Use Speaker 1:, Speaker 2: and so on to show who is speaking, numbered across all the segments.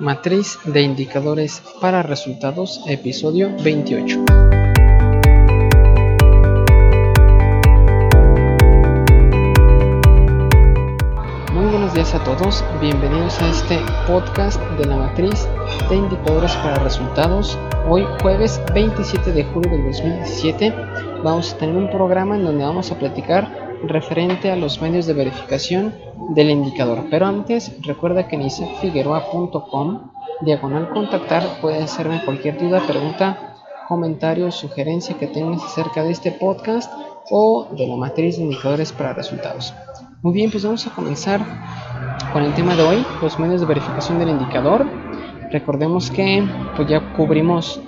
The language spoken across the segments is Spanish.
Speaker 1: Matriz de indicadores para resultados, episodio 28. Muy buenos días a todos, bienvenidos a este podcast de la matriz de indicadores para resultados. Hoy jueves 27 de julio del 2017 vamos a tener un programa en donde vamos a platicar referente a los medios de verificación del indicador. Pero antes, recuerda que en isefigueroa.com, diagonal contactar, puedes hacerme cualquier duda, pregunta, comentario, sugerencia que tengas acerca de este podcast o de la matriz de indicadores para resultados. Muy bien, pues vamos a comenzar con el tema de hoy, los medios de verificación del indicador. Recordemos que pues ya cubrimos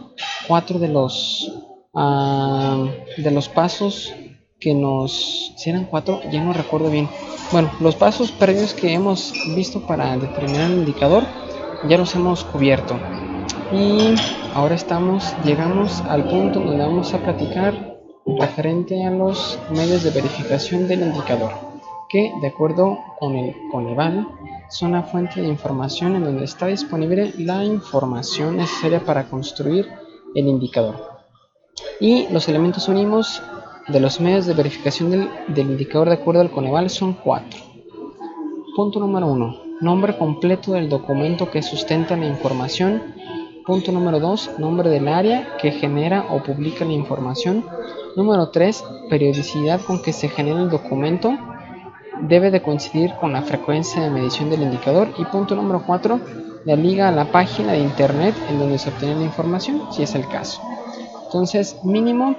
Speaker 1: cuatro de los, uh, de los pasos que nos... si eran cuatro, ya no recuerdo bien. Bueno, los pasos previos que hemos visto para determinar el indicador ya los hemos cubierto. Y ahora estamos, llegamos al punto donde vamos a platicar referente a los medios de verificación del indicador, que de acuerdo con el Coneval son la fuente de información en donde está disponible la información necesaria para construir el indicador. Y los elementos unimos de los medios de verificación del, indicador de acuerdo al Coneval son cuatro. Punto número uno, nombre completo del documento que sustenta la información. Punto número 2, nombre del área que genera o publica la información. Número 3, periodicidad con que se genera el documento. Debe de coincidir con la frecuencia de medición del indicador. Y punto número 4, la liga a la página de internet en donde se obtiene la información, si es el caso. Entonces, mínimo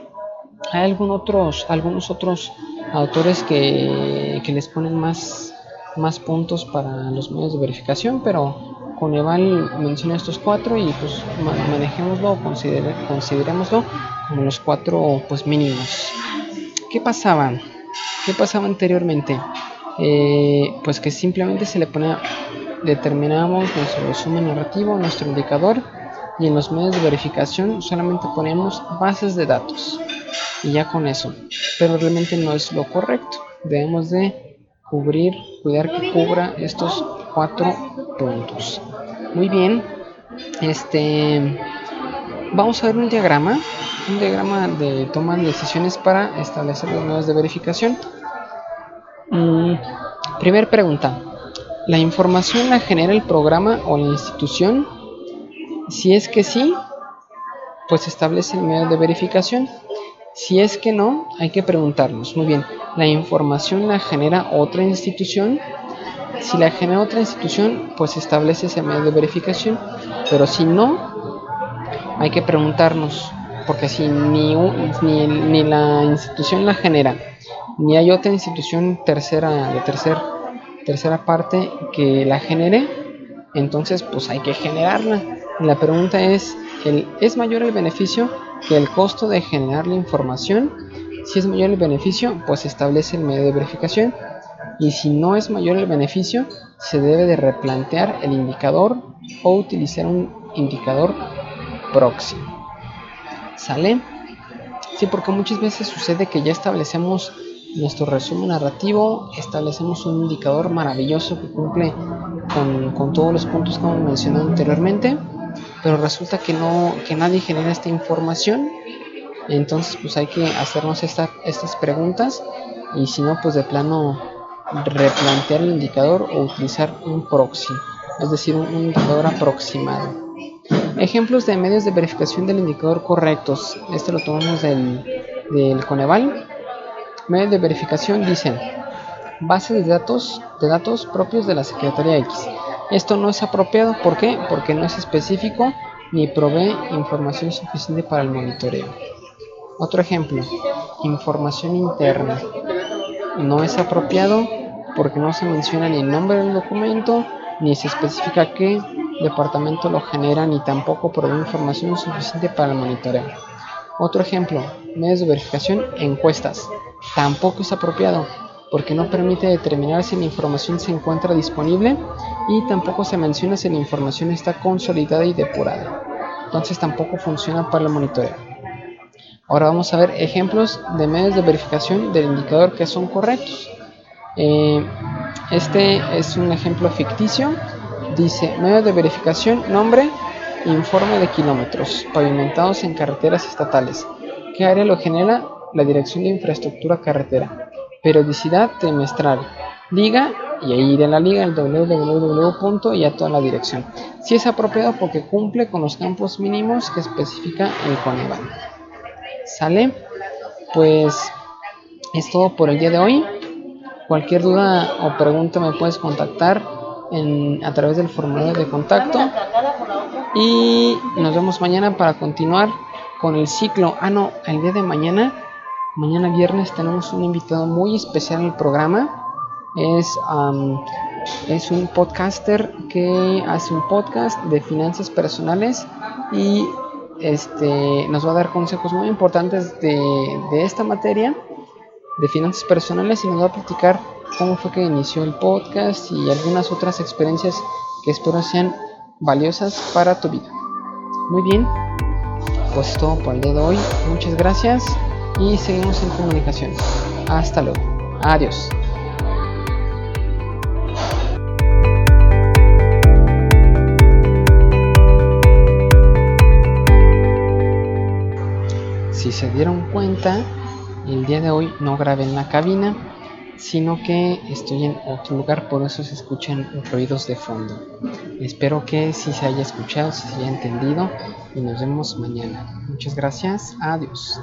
Speaker 1: hay algún otros, algunos otros autores que, les ponen más, más puntos para los medios de verificación, pero Coneval menciona estos cuatro y pues manejémoslo, consider, considerémoslo como los cuatro pues mínimos. ¿Qué pasaba? ¿Qué pasaba anteriormente? Eh, pues que simplemente se le ponía, determinamos nuestro resumen narrativo, nuestro indicador y en los medios de verificación solamente ponemos bases de datos y ya con eso. Pero realmente no es lo correcto. Debemos de cubrir, cuidar que cubra estos cuatro puntos. Muy bien. Este vamos a ver un diagrama, un diagrama de toma de decisiones para establecer los medios de verificación. Mm, primer pregunta. ¿La información la genera el programa o la institución? Si es que sí, pues establece el medio de verificación. Si es que no, hay que preguntarnos, muy bien, ¿la información la genera otra institución? Si la genera otra institución, pues establece ese medio de verificación, pero si no, hay que preguntarnos, porque si ni, ni, ni la institución la genera, ni hay otra institución tercera, de tercer, tercera parte que la genere, entonces pues hay que generarla. La pregunta es, ¿es mayor el beneficio que el costo de generar la información? Si es mayor el beneficio, pues establece el medio de verificación. Y si no es mayor el beneficio, se debe de replantear el indicador o utilizar un indicador próximo. ¿Sale? Sí, porque muchas veces sucede que ya establecemos nuestro resumen narrativo, establecemos un indicador maravilloso que cumple con, con todos los puntos que hemos mencionado anteriormente pero resulta que no que nadie genera esta información. Entonces pues hay que hacernos estas preguntas y si no pues de plano replantear el indicador o utilizar un proxy es decir un, indicador aproximado. Ejemplos de medios de verificación del indicador correctos este lo tomamos del, del Coneval. Medios de verificación dicen base de datos de datos propios de la Secretaría X esto no es apropiado, ¿por qué? Porque no es específico ni provee información suficiente para el monitoreo. Otro ejemplo, información interna. No es apropiado porque no se menciona ni el nombre del documento, ni se especifica qué departamento lo genera, ni tampoco provee información suficiente para el monitoreo. Otro ejemplo, medios de verificación, encuestas. Tampoco es apropiado porque no permite determinar si la información se encuentra disponible y tampoco se menciona si la información está consolidada y depurada. Entonces tampoco funciona para el monitoreo. Ahora vamos a ver ejemplos de medios de verificación del indicador que son correctos. Eh, este es un ejemplo ficticio Dice, medio de verificación, nombre, informe de kilómetros pavimentados en carreteras estatales. ¿Qué área lo genera? La Dirección de Infraestructura Carretera. Periodicidad trimestral. Liga, y ahí a la liga, el www. y a toda la dirección. Si es apropiado porque cumple con los campos mínimos que especifica el Coneval. ¿Sale? Pues es todo por el día de hoy. Cualquier duda o pregunta me puedes contactar en, a través del formulario de contacto. Y nos vemos mañana para continuar con el ciclo. Ah, no, el día de mañana, mañana viernes, tenemos un invitado muy especial en el programa. Es, es un podcaster que hace un podcast de finanzas personales y este, nos va a dar consejos muy importantes de, de esta materia de finanzas personales y nos va a platicar cómo fue que inició el podcast y algunas otras experiencias que espero sean valiosas para tu vida. Muy bien, pues todo por el día de hoy. Muchas gracias y seguimos en comunicación. Hasta luego. Adiós. Si se dieron cuenta, el día de hoy no grabé en la cabina, sino que estoy en otro lugar, por eso se escuchan ruidos de fondo. Espero que si se haya escuchado, si se haya entendido y nos vemos mañana. Muchas gracias, adiós.